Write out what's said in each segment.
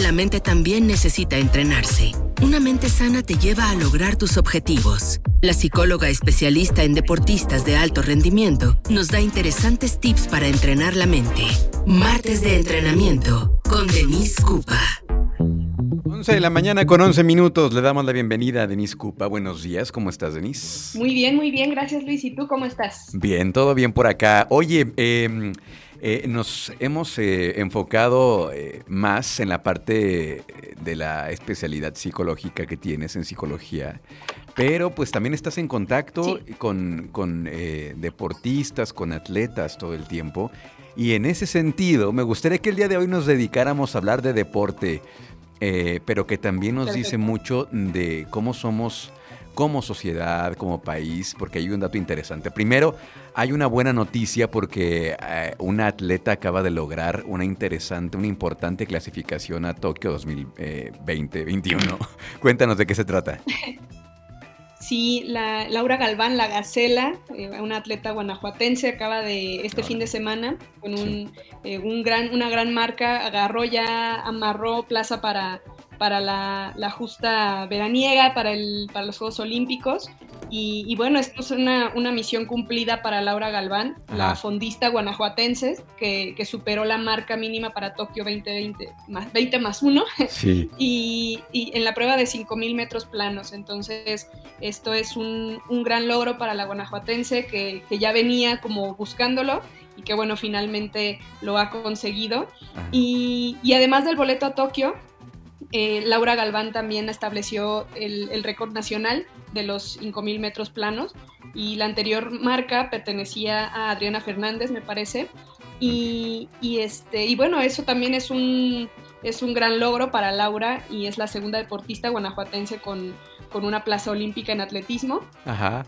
La mente también necesita entrenarse. Una mente sana te lleva a lograr tus objetivos. La psicóloga especialista en deportistas de alto rendimiento nos da interesantes tips para entrenar la mente. Martes de entrenamiento con Denise Cupa. 11 de la mañana con 11 minutos. Le damos la bienvenida a Denise Cupa. Buenos días, ¿cómo estás, Denise? Muy bien, muy bien, gracias Luis. ¿Y tú cómo estás? Bien, todo bien por acá. Oye, eh, eh, nos hemos eh, enfocado eh, más en la parte de la especialidad psicológica que tienes en psicología, pero pues también estás en contacto con, con deportistas, con atletas todo el tiempo. Y en ese sentido, me gustaría que el día de hoy nos dedicáramos a hablar de deporte, pero que también nos dice mucho de cómo somos como sociedad, como país, porque hay un dato interesante. Primero, hay una buena noticia porque eh, una atleta acaba de lograr una interesante, una importante clasificación a Tokio 2020-2021. Cuéntanos de qué se trata. Sí, la, Laura Galván, la Gacela, eh, una atleta guanajuatense, acaba de este fin de semana con un, eh, un, gran, una gran marca, agarró ya, amarró plaza para para la, justa veraniega, para, el, para los Juegos Olímpicos. Y, bueno, esto es una, misión cumplida para Laura Galván, la fondista guanajuatense, que, superó la marca mínima para Tokio 2020 más, 20 más 1. y, en la prueba de 5.000 metros planos. Entonces, esto es un, gran logro para la guanajuatense que, ya venía como buscándolo y que bueno, finalmente lo ha conseguido. Y, y, además del boleto a Tokio, eh, Laura Galván también estableció el, récord nacional de los 5.000 metros planos y la anterior marca pertenecía a Adriana Fernández, me parece. Y, este, y bueno, eso también es un, es un gran logro para Laura y es la segunda deportista guanajuatense con, con una plaza olímpica en atletismo.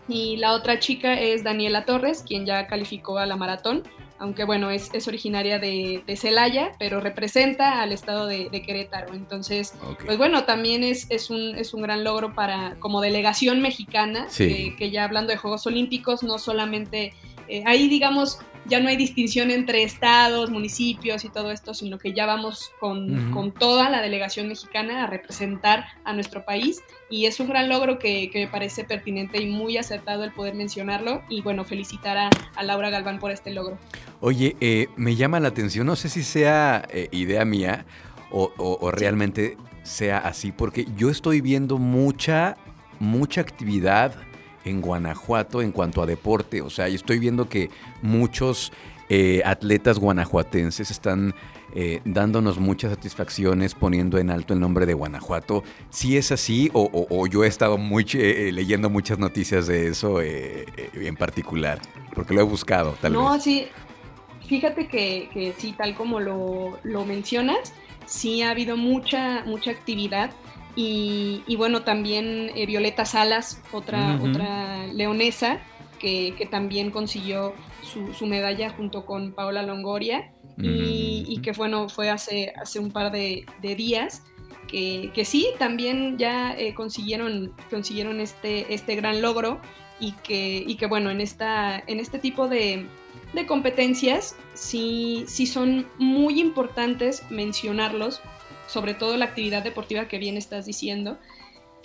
Y la otra chica es Daniela Torres, quien ya calificó a la maratón aunque bueno, es, originaria de, Celaya, pero representa al estado de, Querétaro. Entonces, pues bueno, también es, es, un, es un gran logro para como delegación mexicana, que ya hablando de Juegos Olímpicos, no solamente, eh, ahí digamos, ya no hay distinción entre estados, municipios y todo esto, sino que ya vamos con, toda la delegación mexicana a representar a nuestro país. Y es un gran logro que, me parece pertinente y muy acertado el poder mencionarlo. Y bueno, felicitar a, Laura Galván por este logro. Oye, eh, me llama la atención, no sé si sea eh, idea mía o, realmente sea así, porque yo estoy viendo mucha, mucha actividad en Guanajuato en cuanto a deporte. O sea, estoy viendo que muchos eh, atletas guanajuatenses están eh, dándonos muchas satisfacciones, poniendo en alto el nombre de Guanajuato. Si es así, o, yo he estado muy, eh, leyendo muchas noticias de eso en particular, porque lo he buscado, tal no, vez. sí. Fíjate que, que, sí, tal como lo, lo mencionas, sí ha habido mucha, mucha actividad y, bueno, también eh, Violeta Salas, otra, otra leonesa, que, también consiguió su, medalla junto con Paola Longoria y, que bueno, fue hace, hace un par de, días. Que, sí, también ya eh, consiguieron, consiguieron este, este gran logro y que, y que bueno, en, esta, en este tipo de, de competencias sí, sí son muy importantes mencionarlos sobre todo la actividad deportiva que bien estás diciendo,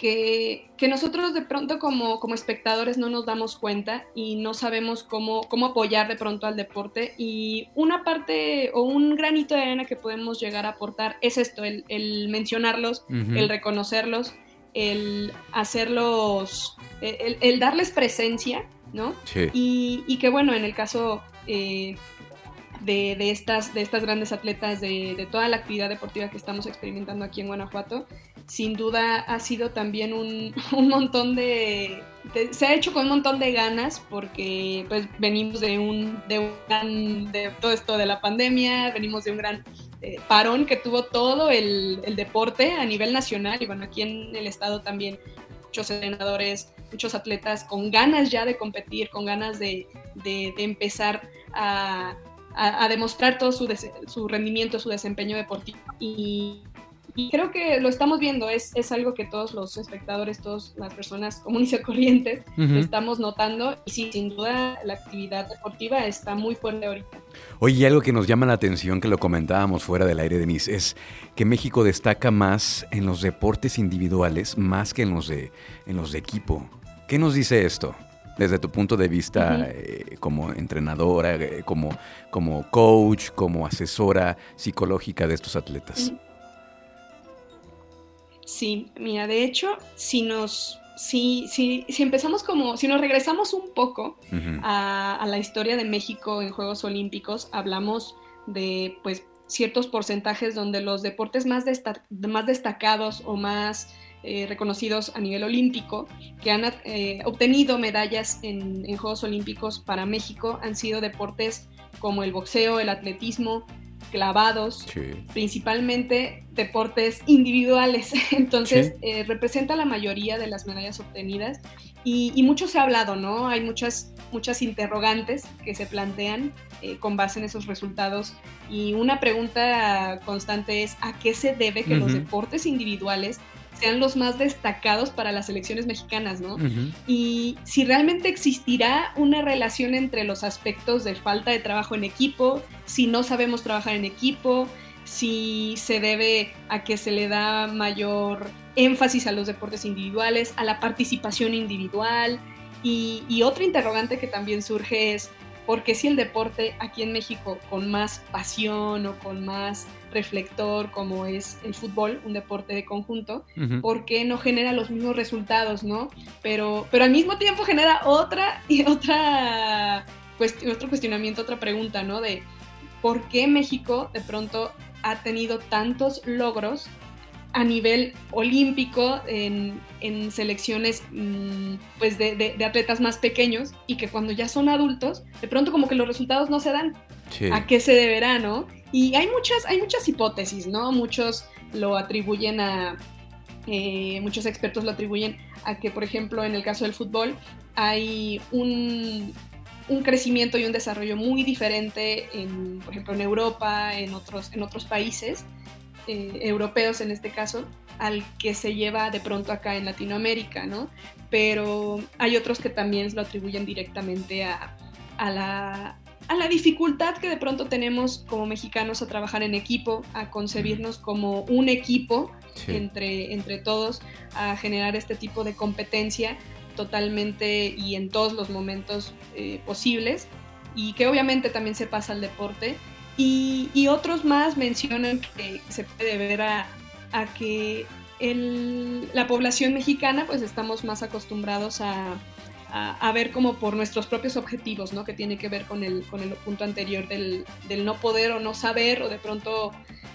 que, nosotros de pronto como, como, espectadores no nos damos cuenta y no sabemos cómo, cómo apoyar de pronto al deporte. Y una parte o un granito de arena que podemos llegar a aportar es esto, el, mencionarlos, el reconocerlos, el hacerlos, el, darles presencia, ¿no? Y, que bueno, en el caso... Eh, de, estas, de estas grandes atletas, de, toda la actividad deportiva que estamos experimentando aquí en Guanajuato, sin duda ha sido también un, montón de, Se ha hecho con un montón de ganas porque pues venimos de un, de un de todo esto de la pandemia, venimos de un gran eh, parón que tuvo todo el, deporte a nivel nacional y bueno, aquí en el estado también muchos entrenadores, muchos atletas con ganas ya de competir, con ganas de empezar a, a, demostrar todo su, su, rendimiento, su desempeño deportivo. Y, creo que lo estamos viendo, es, es, algo que todos los espectadores, todas las personas comunes y corrientes estamos notando. Y sí, sin duda la actividad deportiva está muy fuerte ahorita. Oye, algo que nos llama la atención, que lo comentábamos fuera del aire, Denise, es que México destaca más en los deportes individuales más que en los de, en los de equipo. ¿Qué nos dice esto? Desde tu punto de vista eh, como entrenadora, eh, como, como coach, como asesora psicológica de estos atletas. Sí, mira, de hecho, si nos si, si, si, empezamos como, si nos regresamos un poco a, la historia de México en Juegos Olímpicos, hablamos de pues ciertos porcentajes donde los deportes más, más destacados o más eh, reconocidos a nivel olímpico que han eh, obtenido medallas en, en Juegos Olímpicos para México han sido deportes como el boxeo, el atletismo, clavados, principalmente deportes individuales. Entonces, eh, representa la mayoría de las medallas obtenidas y, mucho se ha hablado, ¿no? Hay muchas, muchas interrogantes que se plantean con base en esos resultados y una pregunta constante es ¿a qué se debe que los deportes individuales sean los más destacados para las selecciones mexicanas, ¿no? Y si realmente existirá una relación entre los aspectos de falta de trabajo en equipo, si no sabemos trabajar en equipo, si se debe a que se le da mayor énfasis a los deportes individuales, a la participación individual. Y, y otra interrogante que también surge es, porque si el deporte aquí en México con más pasión o con más reflector como es el fútbol, un deporte de conjunto, ¿por qué no genera los mismos resultados, no? Pero, pero al mismo tiempo genera otra y otra otro cuestionamiento, otra pregunta, ¿no? De por qué México de pronto ha tenido tantos logros a nivel olímpico en, selecciones mm, pues de, atletas más pequeños y que cuando ya son adultos, de pronto como que los resultados no se dan. ¿A qué se deberá, no? Y hay muchas, hay muchas hipótesis, ¿no? Muchos lo atribuyen a, eh, muchos expertos lo atribuyen a que, por ejemplo, en el caso del fútbol, hay un, un crecimiento y un desarrollo muy diferente, en, por ejemplo, en Europa, en otros, en otros países, eh, europeos en este caso, al que se lleva de pronto acá en Latinoamérica, ¿no? Pero hay otros que también lo atribuyen directamente a, a la, a la dificultad que de pronto tenemos como mexicanos a trabajar en equipo, a concebirnos como un equipo entre, entre todos, a generar este tipo de competencia totalmente y en todos los momentos eh, posibles, y que obviamente también se pasa al deporte. Y, otros más mencionan que se puede ver a, que la población mexicana pues estamos más acostumbrados a, a, ver como por nuestros propios objetivos, ¿no? Que tiene que ver con el, con el punto anterior del, del, no poder o no saber o de pronto,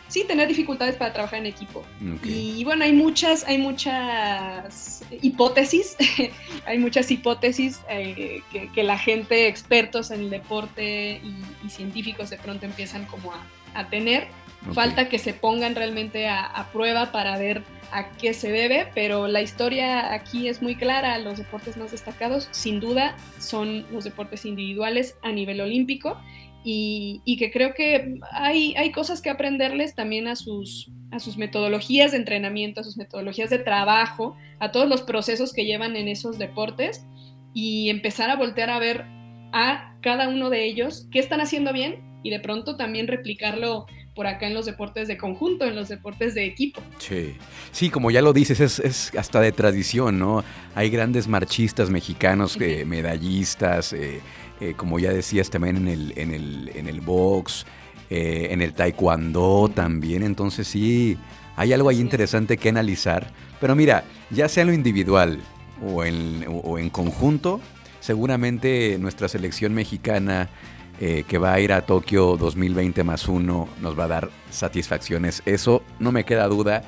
sí, tener dificultades para trabajar en equipo. Y, bueno, hay muchas, hay muchas hipótesis, hay muchas hipótesis eh, que, que, la gente, expertos en el deporte y, científicos de pronto empiezan como a, a tener. Falta que se pongan realmente a, prueba para ver a qué se debe, pero la historia aquí es muy clara. Los deportes más destacados, sin duda, son los deportes individuales a nivel olímpico y, que creo que hay, hay, cosas que aprenderles también a sus, a sus metodologías de entrenamiento, a sus metodologías de trabajo, a todos los procesos que llevan en esos deportes y empezar a voltear a ver a cada uno de ellos qué están haciendo bien y de pronto también replicarlo por acá en los deportes de conjunto, en los deportes de equipo. Sí, sí como ya lo dices, es, hasta de tradición, ¿no? Hay grandes marchistas mexicanos, eh, medallistas, eh, eh, como ya decías también en el, en el, en el box, en el taekwondo también, entonces sí, hay algo ahí interesante que analizar. Pero mira, ya sea en lo individual o en, o en conjunto, seguramente nuestra selección mexicana eh, que va a ir a Tokio 2020 más uno nos va a dar satisfacciones. Eso no me queda duda.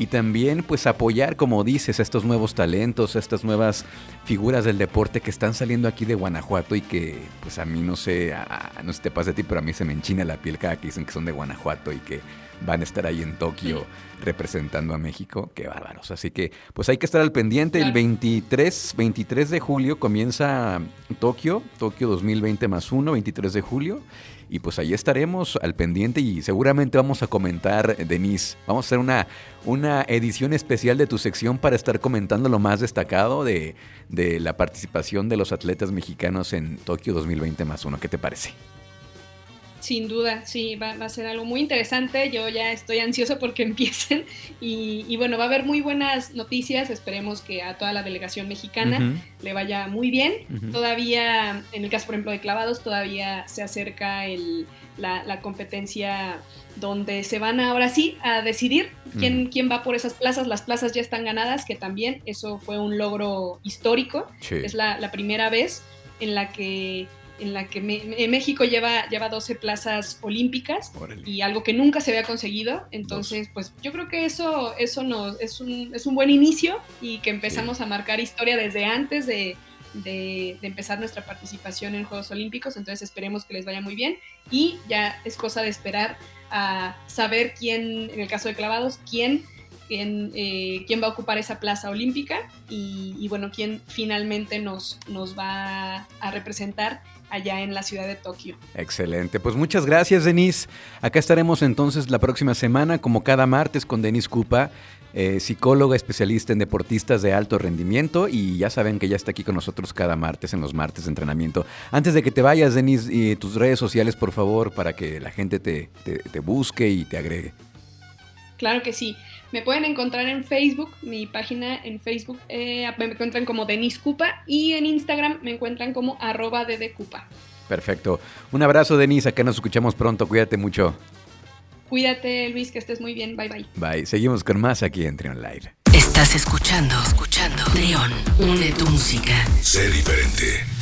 Y también pues apoyar, como dices, a estos nuevos talentos, a estas nuevas figuras del deporte que están saliendo aquí de Guanajuato y que pues a mí no sé, no sé te pasa a ti, pero a mí se me enchina la piel cada que dicen que son de Guanajuato y que van a estar ahí en Tokio representando a México. Qué bárbaros. Así que pues hay que estar al pendiente. El 23, 23 de julio comienza Tokio, Tokio 2020 más 1, 23 de julio. Y pues ahí estaremos al pendiente y seguramente vamos a comentar, Denise. Vamos a hacer una, una edición especial de tu sección para estar comentando lo más destacado de, de la participación de los atletas mexicanos en Tokio 2020 más 1. ¿Qué te parece? Sin duda, sí, va, a ser algo muy interesante. Yo ya estoy ansioso porque empiecen y, bueno, va a haber muy buenas noticias. Esperemos que a toda la delegación mexicana le vaya muy bien. Todavía, en el caso, por ejemplo, de clavados, todavía se acerca la, competencia donde se van ahora sí a decidir quién, quién va por esas plazas. Las plazas ya están ganadas, que también eso fue un logro histórico. Es la, la primera vez en la que en la que México lleva, lleva 12 plazas olímpicas y algo que nunca se había conseguido. Entonces, pues yo creo que eso, eso nos, es, un, es un buen inicio y que empezamos a marcar historia desde antes de, de, empezar nuestra participación en Juegos Olímpicos. Entonces esperemos que les vaya muy bien y ya es cosa de esperar a saber quién, en el caso de clavados, quién Quién, eh, quién, va a ocupar esa plaza olímpica y, y, bueno, quién finalmente nos, nos va a representar allá en la ciudad de Tokio. Excelente, pues muchas gracias Denise. Acá estaremos entonces la próxima semana, como cada martes, con Denise Cupa, eh, psicóloga especialista en deportistas de alto rendimiento y ya saben que ya está aquí con nosotros cada martes en los martes de entrenamiento. Antes de que te vayas, Denise, y tus redes sociales, por favor, para que la gente te, te busque y te agregue. Claro que sí. Me pueden encontrar en Facebook, mi página en Facebook eh, me encuentran como Denis Cupa y en Instagram me encuentran como arroba Cupa. Perfecto. Un abrazo, Denis. Acá nos escuchamos pronto. Cuídate mucho. Cuídate, Luis, que estés muy bien. Bye, bye. Bye. Seguimos con más aquí en Trion Live. Estás escuchando, escuchando. Trion, une tu música. Sé diferente.